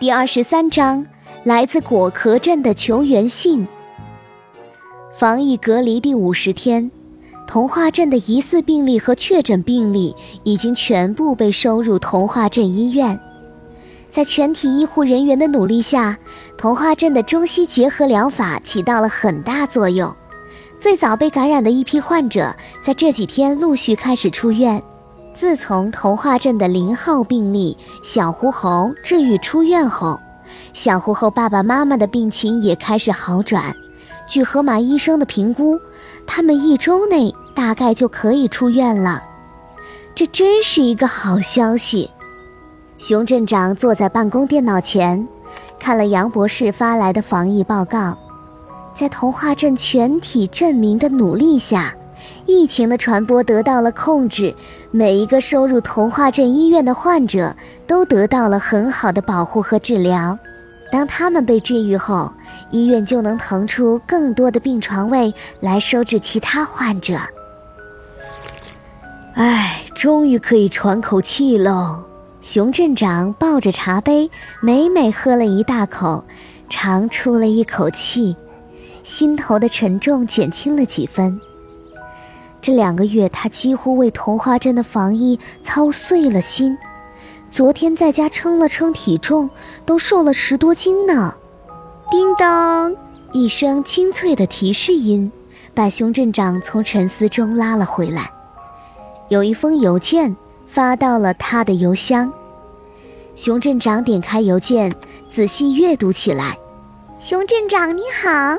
第二十三章，来自果壳镇的求援信。防疫隔离第五十天，童话镇的疑似病例和确诊病例已经全部被收入童话镇医院。在全体医护人员的努力下，童话镇的中西结合疗法起到了很大作用。最早被感染的一批患者，在这几天陆续开始出院。自从童话镇的零号病例小狐猴治愈出院后，小狐猴爸爸妈妈的病情也开始好转。据河马医生的评估，他们一周内大概就可以出院了。这真是一个好消息。熊镇长坐在办公电脑前，看了杨博士发来的防疫报告。在童话镇全体镇民的努力下。疫情的传播得到了控制，每一个收入童话镇医院的患者都得到了很好的保护和治疗。当他们被治愈后，医院就能腾出更多的病床位来收治其他患者。唉，终于可以喘口气喽！熊镇长抱着茶杯，美美喝了一大口，长出了一口气，心头的沉重减轻了几分。这两个月，他几乎为童话镇的防疫操碎了心。昨天在家称了称体重，都瘦了十多斤呢。叮当，一声清脆的提示音，把熊镇长从沉思中拉了回来。有一封邮件发到了他的邮箱。熊镇长点开邮件，仔细阅读起来。熊镇长你好，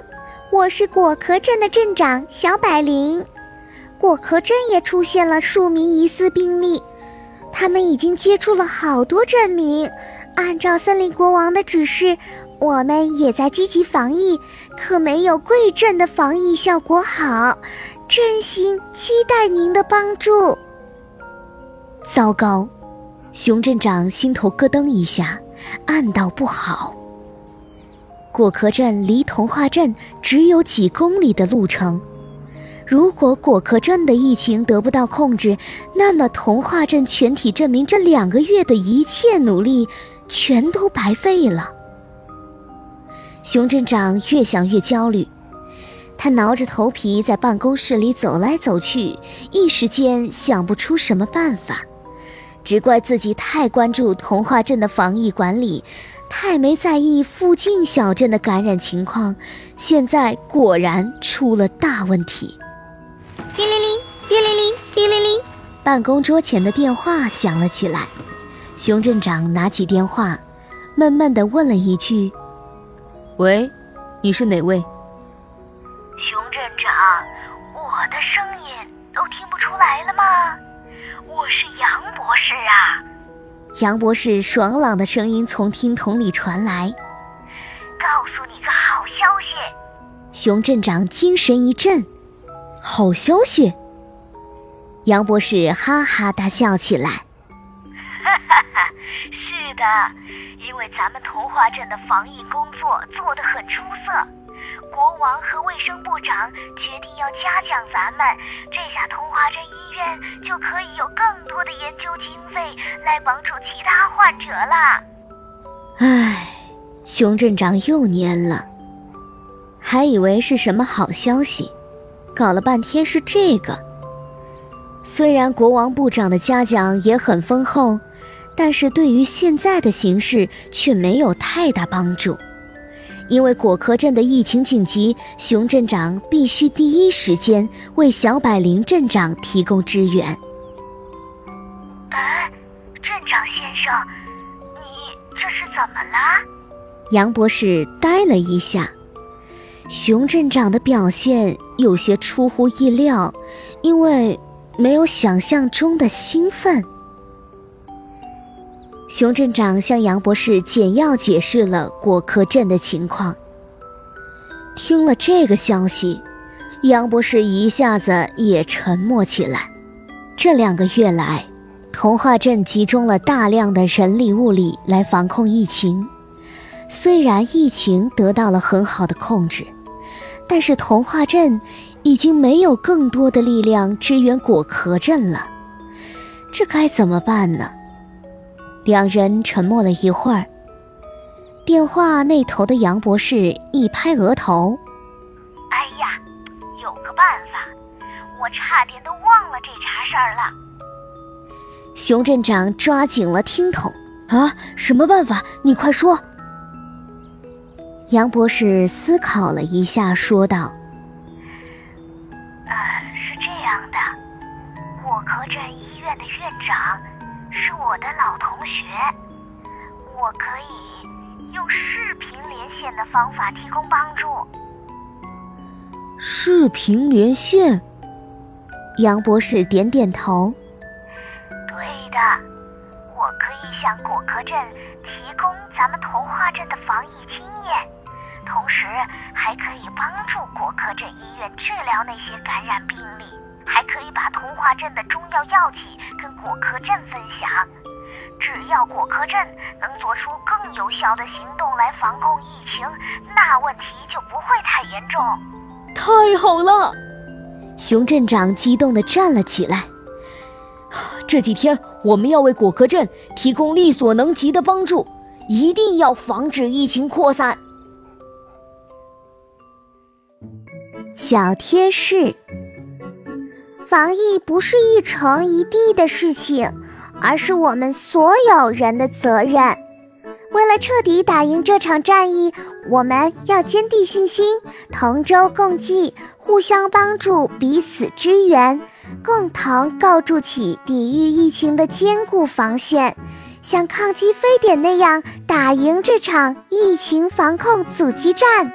我是果壳镇的镇长小百灵。果壳镇也出现了数名疑似病例，他们已经接触了好多镇民。按照森林国王的指示，我们也在积极防疫，可没有贵镇的防疫效果好。真心期待您的帮助。糟糕，熊镇长心头咯噔一下，暗道不好。果壳镇离童话镇只有几公里的路程。如果果壳镇的疫情得不到控制，那么童话镇全体镇民这两个月的一切努力全都白费了。熊镇长越想越焦虑，他挠着头皮在办公室里走来走去，一时间想不出什么办法，只怪自己太关注童话镇的防疫管理，太没在意附近小镇的感染情况，现在果然出了大问题。办公桌前的电话响了起来。熊镇长拿起电话，闷闷的问了一句：“喂，你是哪位？”熊镇长，我的声音都听不出来了吗？我是杨博士啊。杨博士爽朗的声音从听筒里传来：“告诉你个好消息。”熊镇长精神一振。好消息！杨博士哈哈大笑起来。哈哈哈，是的，因为咱们童话镇的防疫工作做得很出色，国王和卫生部长决定要嘉奖咱们，这下童话镇医院就可以有更多的研究经费来帮助其他患者了。唉，熊镇长又蔫了，还以为是什么好消息。搞了半天是这个。虽然国王部长的嘉奖也很丰厚，但是对于现在的形势却没有太大帮助。因为果壳镇的疫情紧急，熊镇长必须第一时间为小百灵镇长提供支援。哎，镇长先生，你这是怎么了？杨博士呆了一下。熊镇长的表现有些出乎意料，因为没有想象中的兴奋。熊镇长向杨博士简要解释了果壳镇的情况。听了这个消息，杨博士一下子也沉默起来。这两个月来，童话镇集中了大量的人力物力来防控疫情，虽然疫情得到了很好的控制。但是童话镇已经没有更多的力量支援果壳镇了，这该怎么办呢？两人沉默了一会儿。电话那头的杨博士一拍额头：“哎呀，有个办法，我差点都忘了这茬事儿了。”熊镇长抓紧了听筒：“啊，什么办法？你快说。”杨博士思考了一下，说道：“呃，是这样的，果壳镇医院的院长是我的老同学，我可以用视频连线的方法提供帮助。”视频连线？杨博士点点头：“对的，我可以向果壳镇提供咱们童话镇的防疫经验。”同时还可以帮助果壳镇医院治疗那些感染病例，还可以把童话镇的中药药剂跟果壳镇分享。只要果壳镇能做出更有效的行动来防控疫情，那问题就不会太严重。太好了！熊镇长激动地站了起来。这几天我们要为果壳镇提供力所能及的帮助，一定要防止疫情扩散。小贴士：防疫不是一城一地的事情，而是我们所有人的责任。为了彻底打赢这场战役，我们要坚定信心，同舟共济，互相帮助，彼此支援，共同构筑起抵御疫情的坚固防线，像抗击非典那样打赢这场疫情防控阻击战。